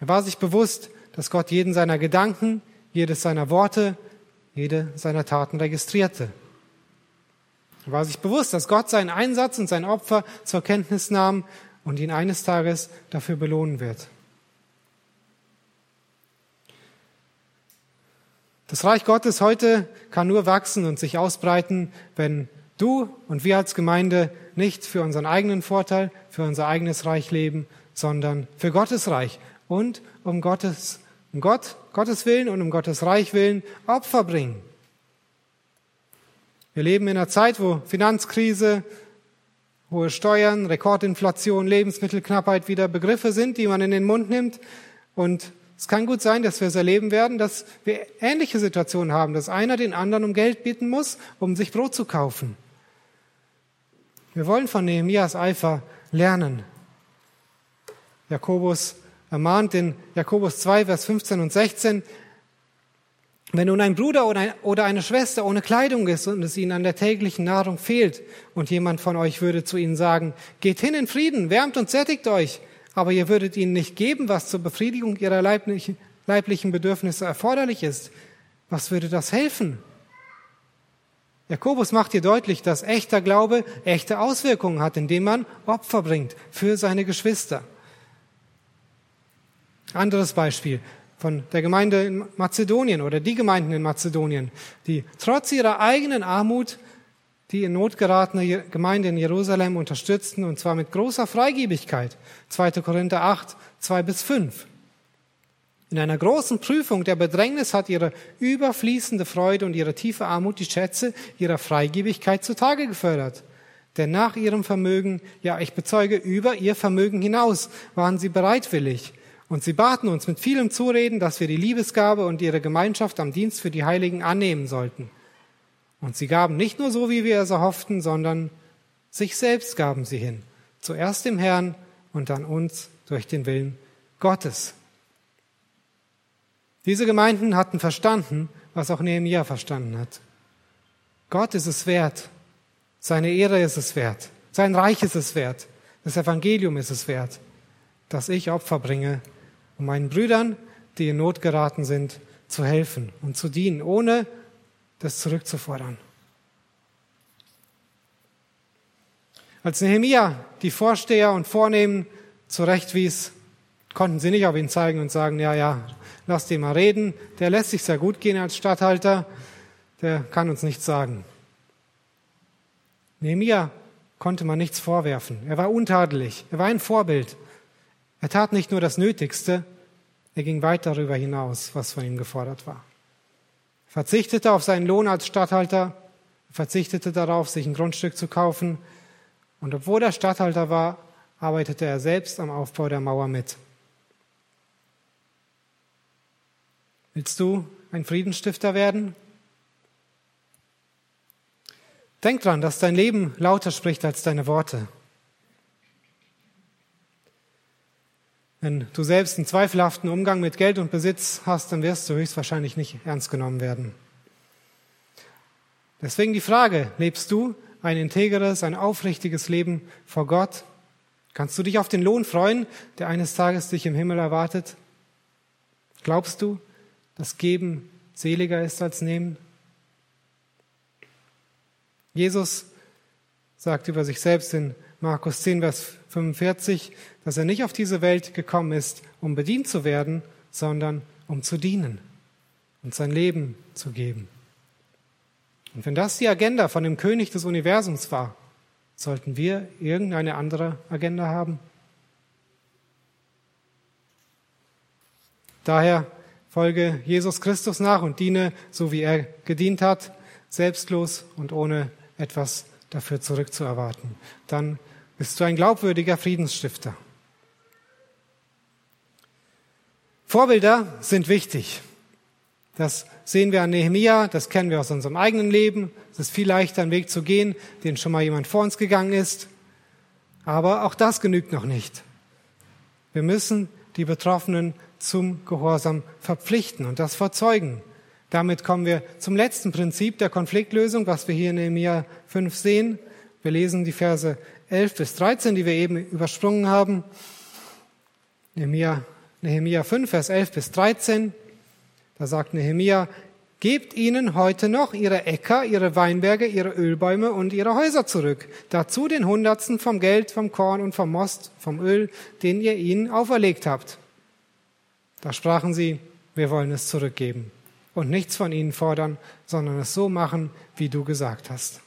Er war sich bewusst, dass Gott jeden seiner Gedanken, jedes seiner Worte, jede seiner Taten registrierte. Er war sich bewusst, dass Gott seinen Einsatz und sein Opfer zur Kenntnis nahm und ihn eines Tages dafür belohnen wird. Das Reich Gottes heute kann nur wachsen und sich ausbreiten, wenn du und wir als Gemeinde nicht für unseren eigenen Vorteil, für unser eigenes Reich leben, sondern für Gottes Reich und um Gottes, um Gott, Gottes Willen und um Gottes Reich willen Opfer bringen. Wir leben in einer Zeit, wo Finanzkrise, hohe Steuern, Rekordinflation, Lebensmittelknappheit wieder Begriffe sind, die man in den Mund nimmt. Und es kann gut sein, dass wir es erleben werden, dass wir ähnliche Situationen haben, dass einer den anderen um Geld bitten muss, um sich Brot zu kaufen. Wir wollen von Nehemias Eifer lernen. Jakobus ermahnt in Jakobus 2, Vers 15 und 16, wenn nun ein Bruder oder eine Schwester ohne Kleidung ist und es ihnen an der täglichen Nahrung fehlt und jemand von euch würde zu ihnen sagen, geht hin in Frieden, wärmt und sättigt euch, aber ihr würdet ihnen nicht geben, was zur Befriedigung ihrer leiblichen, Bedürfnisse erforderlich ist. Was würde das helfen? Jakobus macht hier deutlich, dass echter Glaube echte Auswirkungen hat, indem man Opfer bringt für seine Geschwister. Anderes Beispiel von der Gemeinde in Mazedonien oder die Gemeinden in Mazedonien, die trotz ihrer eigenen Armut die in Not geratene Gemeinde in Jerusalem unterstützten, und zwar mit großer Freigebigkeit. 2. Korinther 8, 2 bis 5. In einer großen Prüfung der Bedrängnis hat ihre überfließende Freude und ihre tiefe Armut die Schätze ihrer Freigebigkeit zutage gefördert. Denn nach ihrem Vermögen, ja, ich bezeuge, über ihr Vermögen hinaus waren sie bereitwillig. Und sie baten uns mit vielem Zureden, dass wir die Liebesgabe und ihre Gemeinschaft am Dienst für die Heiligen annehmen sollten. Und sie gaben nicht nur so, wie wir es erhofften, sondern sich selbst gaben sie hin. Zuerst dem Herrn und dann uns durch den Willen Gottes. Diese Gemeinden hatten verstanden, was auch Nehemiah verstanden hat. Gott ist es wert. Seine Ehre ist es wert. Sein Reich ist es wert. Das Evangelium ist es wert, dass ich Opfer bringe, um meinen Brüdern, die in Not geraten sind, zu helfen und zu dienen, ohne das zurückzufordern. Als Nehemia die Vorsteher und Vornehmen zurechtwies, konnten sie nicht auf ihn zeigen und sagen, ja, ja, lass den mal reden, der lässt sich sehr gut gehen als Statthalter, der kann uns nichts sagen. Nehemia konnte man nichts vorwerfen. Er war untadelig, er war ein Vorbild. Er tat nicht nur das Nötigste, er ging weit darüber hinaus, was von ihm gefordert war verzichtete auf seinen Lohn als Statthalter, verzichtete darauf, sich ein Grundstück zu kaufen. Und obwohl er Statthalter war, arbeitete er selbst am Aufbau der Mauer mit. Willst du ein Friedensstifter werden? Denk dran, dass dein Leben lauter spricht als deine Worte. Wenn du selbst einen zweifelhaften Umgang mit Geld und Besitz hast, dann wirst du höchstwahrscheinlich nicht ernst genommen werden. Deswegen die Frage, lebst du ein integeres, ein aufrichtiges Leben vor Gott? Kannst du dich auf den Lohn freuen, der eines Tages dich im Himmel erwartet? Glaubst du, dass Geben seliger ist als Nehmen? Jesus sagt über sich selbst in Markus 10, Vers 45, dass er nicht auf diese Welt gekommen ist, um bedient zu werden, sondern um zu dienen und sein Leben zu geben. Und wenn das die Agenda von dem König des Universums war, sollten wir irgendeine andere Agenda haben? Daher Folge Jesus Christus nach und diene, so wie er gedient hat, selbstlos und ohne etwas dafür zurückzuerwarten. Dann bist du ein glaubwürdiger Friedensstifter. Vorbilder sind wichtig. Das sehen wir an Nehemia, das kennen wir aus unserem eigenen Leben. Es ist viel leichter, einen Weg zu gehen, den schon mal jemand vor uns gegangen ist. Aber auch das genügt noch nicht. Wir müssen die Betroffenen zum Gehorsam verpflichten und das verzeugen. Damit kommen wir zum letzten Prinzip der Konfliktlösung, was wir hier in Nehemia 5 sehen. Wir lesen die Verse 11 bis 13, die wir eben übersprungen haben. Nehemia, Nehemia 5, Vers 11 bis 13. Da sagt Nehemia, Gebt ihnen heute noch ihre Äcker, ihre Weinberge, ihre Ölbäume und ihre Häuser zurück. Dazu den Hundertsten vom Geld, vom Korn und vom Most, vom Öl, den ihr ihnen auferlegt habt. Da sprachen sie, wir wollen es zurückgeben und nichts von ihnen fordern, sondern es so machen, wie du gesagt hast.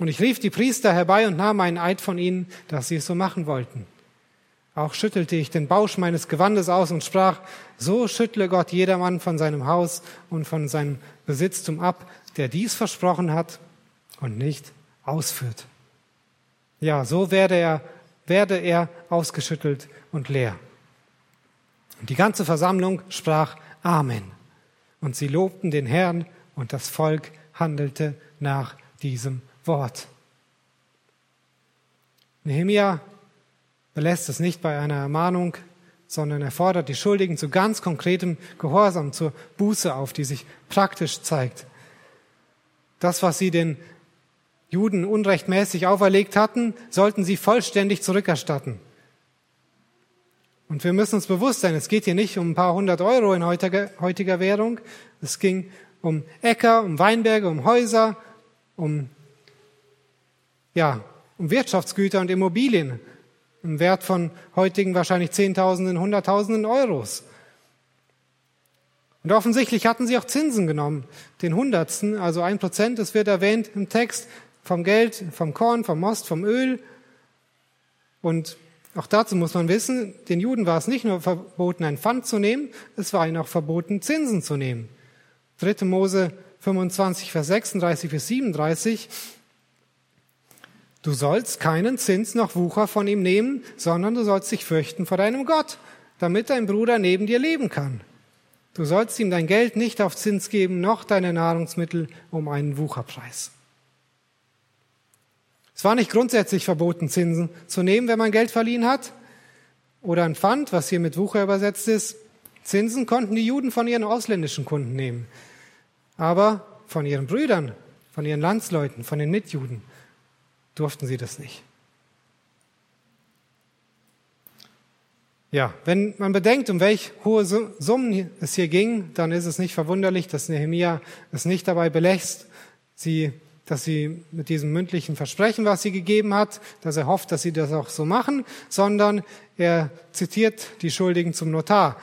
Und ich rief die Priester herbei und nahm einen Eid von ihnen, dass sie es so machen wollten. Auch schüttelte ich den Bausch meines Gewandes aus und sprach, so schüttle Gott jedermann von seinem Haus und von seinem Besitztum ab, der dies versprochen hat und nicht ausführt. Ja, so werde er, werde er ausgeschüttelt und leer. Und die ganze Versammlung sprach Amen. Und sie lobten den Herrn und das Volk handelte nach diesem Wort. Nehemia belässt es nicht bei einer Ermahnung, sondern er fordert die Schuldigen zu ganz konkretem Gehorsam, zur Buße auf, die sich praktisch zeigt. Das, was sie den Juden unrechtmäßig auferlegt hatten, sollten sie vollständig zurückerstatten. Und wir müssen uns bewusst sein, es geht hier nicht um ein paar hundert Euro in heutiger, heutiger Währung. Es ging um Äcker, um Weinberge, um Häuser, um, ja, um Wirtschaftsgüter und Immobilien im Wert von heutigen wahrscheinlich Zehntausenden, Hunderttausenden Euros. Und offensichtlich hatten sie auch Zinsen genommen, den Hundertsten, also ein Prozent, das wird erwähnt im Text, vom Geld, vom Korn, vom Most, vom Öl. Und auch dazu muss man wissen, den Juden war es nicht nur verboten, ein Pfand zu nehmen, es war ihnen auch verboten, Zinsen zu nehmen. 3. Mose 25, Vers 36 bis 37 Du sollst keinen Zins noch Wucher von ihm nehmen, sondern du sollst dich fürchten vor deinem Gott, damit dein Bruder neben dir leben kann. Du sollst ihm dein Geld nicht auf Zins geben, noch deine Nahrungsmittel um einen Wucherpreis. Es war nicht grundsätzlich verboten, Zinsen zu nehmen, wenn man Geld verliehen hat. Oder ein Pfand, was hier mit Wucher übersetzt ist. Zinsen konnten die Juden von ihren ausländischen Kunden nehmen. Aber von ihren Brüdern, von ihren Landsleuten, von den Mitjuden durften sie das nicht. Ja, wenn man bedenkt, um welch hohe Summen es hier ging, dann ist es nicht verwunderlich, dass Nehemia es nicht dabei belässt, sie, dass sie mit diesem mündlichen Versprechen, was sie gegeben hat, dass er hofft, dass sie das auch so machen, sondern er zitiert die Schuldigen zum Notar,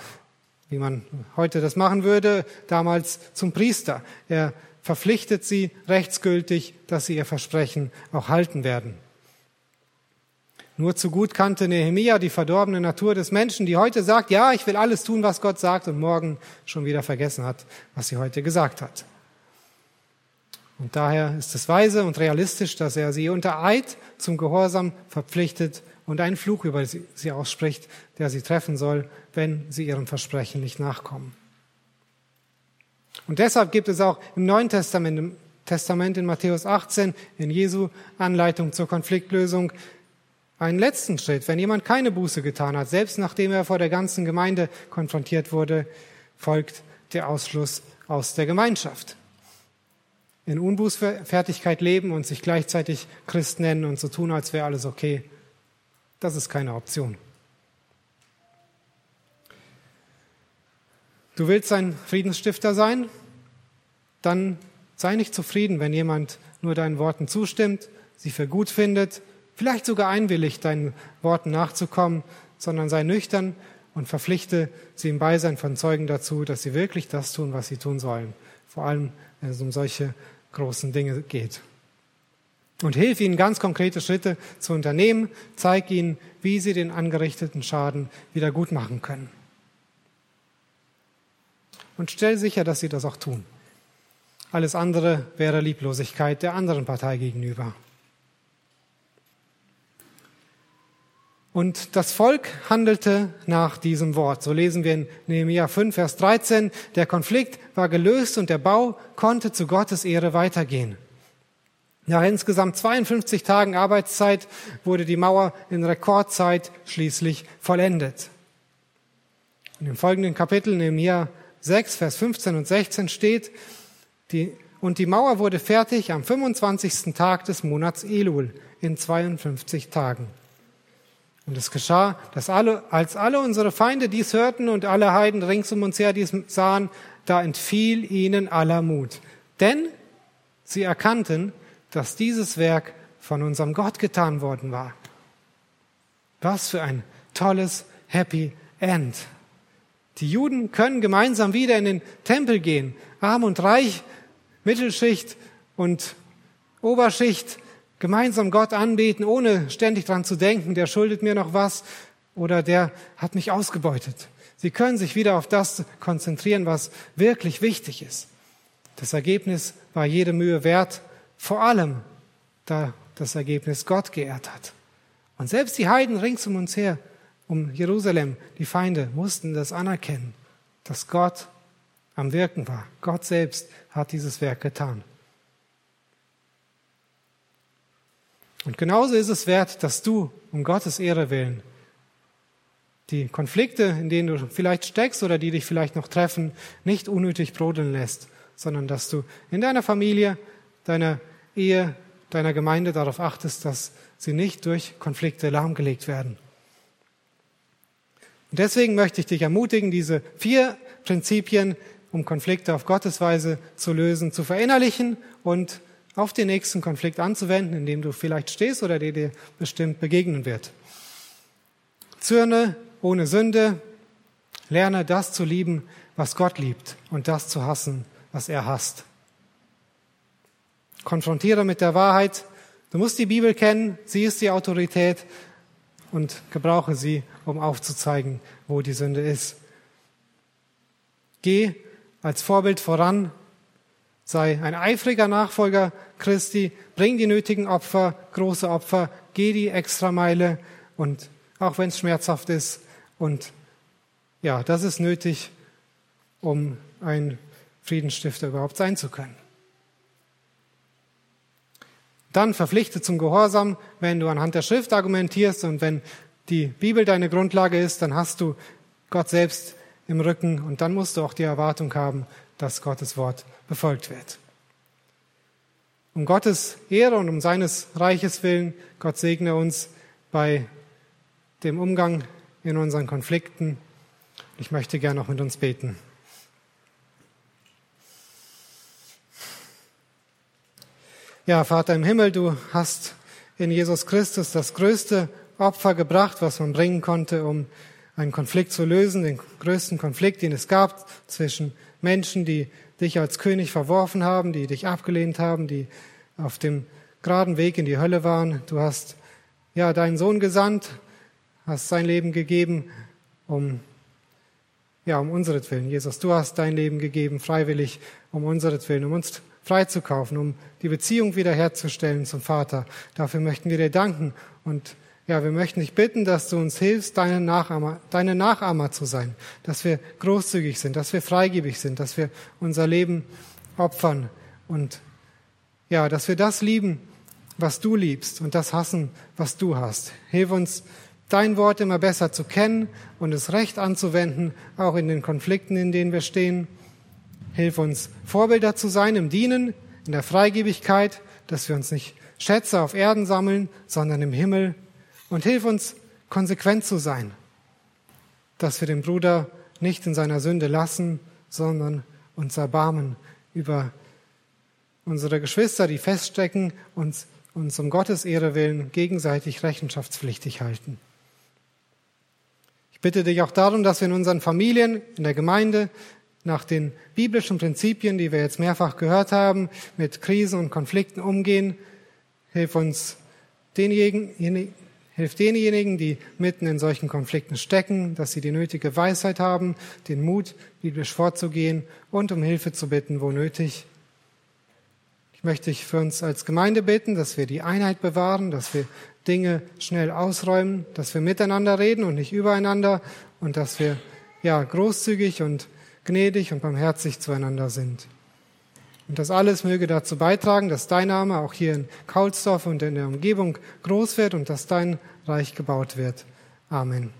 wie man heute das machen würde, damals zum Priester. Er verpflichtet sie rechtsgültig, dass sie ihr Versprechen auch halten werden. Nur zu gut kannte Nehemia die verdorbene Natur des Menschen, die heute sagt, ja, ich will alles tun, was Gott sagt und morgen schon wieder vergessen hat, was sie heute gesagt hat. Und daher ist es weise und realistisch, dass er sie unter Eid zum Gehorsam verpflichtet und einen Fluch über sie ausspricht, der sie treffen soll, wenn sie ihrem Versprechen nicht nachkommen. Und deshalb gibt es auch im Neuen Testament, im Testament in Matthäus 18, in Jesu Anleitung zur Konfliktlösung, einen letzten Schritt. Wenn jemand keine Buße getan hat, selbst nachdem er vor der ganzen Gemeinde konfrontiert wurde, folgt der Ausschluss aus der Gemeinschaft. In Unbußfertigkeit leben und sich gleichzeitig Christ nennen und so tun, als wäre alles okay, das ist keine Option. Du willst ein Friedensstifter sein? Dann sei nicht zufrieden, wenn jemand nur deinen Worten zustimmt, sie für gut findet, vielleicht sogar einwilligt, deinen Worten nachzukommen, sondern sei nüchtern und verpflichte sie im Beisein von Zeugen dazu, dass sie wirklich das tun, was sie tun sollen. Vor allem, wenn es um solche großen Dinge geht. Und hilf ihnen ganz konkrete Schritte zu unternehmen, zeig ihnen, wie sie den angerichteten Schaden wieder gut machen können. Und stell sicher, dass sie das auch tun. Alles andere wäre Lieblosigkeit der anderen Partei gegenüber. Und das Volk handelte nach diesem Wort. So lesen wir in Nehemiah 5, Vers 13. Der Konflikt war gelöst und der Bau konnte zu Gottes Ehre weitergehen. Nach insgesamt 52 Tagen Arbeitszeit wurde die Mauer in Rekordzeit schließlich vollendet. In dem folgenden Kapitel, Nehemiah 6, Vers 15 und 16 steht, die, und die Mauer wurde fertig am 25. Tag des Monats Elul in 52 Tagen. Und es geschah, dass alle, als alle unsere Feinde dies hörten und alle Heiden rings um uns her dies sahen, da entfiel ihnen aller Mut. Denn sie erkannten, dass dieses Werk von unserem Gott getan worden war. Was für ein tolles Happy End. Die Juden können gemeinsam wieder in den Tempel gehen. Arm und reich, Mittelschicht und Oberschicht Gemeinsam Gott anbeten, ohne ständig dran zu denken, der schuldet mir noch was oder der hat mich ausgebeutet. Sie können sich wieder auf das konzentrieren, was wirklich wichtig ist. Das Ergebnis war jede Mühe wert, vor allem da das Ergebnis Gott geehrt hat. Und selbst die Heiden rings um uns her, um Jerusalem, die Feinde, mussten das anerkennen, dass Gott am Wirken war. Gott selbst hat dieses Werk getan. Und genauso ist es wert, dass du um Gottes Ehre willen die Konflikte, in denen du vielleicht steckst oder die dich vielleicht noch treffen, nicht unnötig brodeln lässt, sondern dass du in deiner Familie, deiner Ehe, deiner Gemeinde darauf achtest, dass sie nicht durch Konflikte lahmgelegt werden. Und deswegen möchte ich dich ermutigen, diese vier Prinzipien, um Konflikte auf Gottes Weise zu lösen, zu verinnerlichen und auf den nächsten Konflikt anzuwenden, in dem du vielleicht stehst oder der dir bestimmt begegnen wird. Zürne ohne Sünde, lerne das zu lieben, was Gott liebt und das zu hassen, was er hasst. Konfrontiere mit der Wahrheit. Du musst die Bibel kennen, sie ist die Autorität und gebrauche sie, um aufzuzeigen, wo die Sünde ist. Geh als Vorbild voran Sei ein eifriger Nachfolger Christi, bring die nötigen Opfer, große Opfer, geh die Extrameile und auch wenn es schmerzhaft ist und ja, das ist nötig, um ein Friedensstifter überhaupt sein zu können. Dann verpflichte zum Gehorsam, wenn du anhand der Schrift argumentierst und wenn die Bibel deine Grundlage ist, dann hast du Gott selbst im Rücken und dann musst du auch die Erwartung haben, dass Gottes Wort befolgt wird. Um Gottes Ehre und um seines Reiches willen, Gott segne uns bei dem Umgang in unseren Konflikten. Ich möchte gerne noch mit uns beten. Ja, Vater im Himmel, du hast in Jesus Christus das größte Opfer gebracht, was man bringen konnte, um einen Konflikt zu lösen, den größten Konflikt, den es gab zwischen Menschen, die dich als König verworfen haben, die dich abgelehnt haben, die auf dem geraden Weg in die Hölle waren. Du hast ja deinen Sohn gesandt, hast sein Leben gegeben, um ja um unseretwillen. Jesus, du hast dein Leben gegeben freiwillig um unseretwillen, um uns freizukaufen, um die Beziehung wiederherzustellen zum Vater. Dafür möchten wir dir danken und ja, wir möchten dich bitten, dass du uns hilfst, deine Nachahmer, deine Nachahmer zu sein, dass wir großzügig sind, dass wir freigebig sind, dass wir unser Leben opfern und ja, dass wir das lieben, was du liebst und das hassen, was du hast. Hilf uns, dein Wort immer besser zu kennen und es recht anzuwenden, auch in den Konflikten, in denen wir stehen. Hilf uns, Vorbilder zu sein im Dienen, in der Freigebigkeit, dass wir uns nicht Schätze auf Erden sammeln, sondern im Himmel und hilf uns, konsequent zu sein, dass wir den Bruder nicht in seiner Sünde lassen, sondern uns erbarmen über unsere Geschwister, die feststecken und uns um Gottes Ehre willen gegenseitig rechenschaftspflichtig halten. Ich bitte dich auch darum, dass wir in unseren Familien, in der Gemeinde, nach den biblischen Prinzipien, die wir jetzt mehrfach gehört haben, mit Krisen und Konflikten umgehen. Hilf uns, denjenigen, Hilf denjenigen, die mitten in solchen Konflikten stecken, dass sie die nötige Weisheit haben, den Mut, biblisch vorzugehen und um Hilfe zu bitten, wo nötig. Ich möchte dich für uns als Gemeinde bitten, dass wir die Einheit bewahren, dass wir Dinge schnell ausräumen, dass wir miteinander reden und nicht übereinander und dass wir ja großzügig und gnädig und barmherzig zueinander sind. Und das alles möge dazu beitragen, dass dein Name auch hier in Kaulsdorf und in der Umgebung groß wird und dass dein Reich gebaut wird. Amen.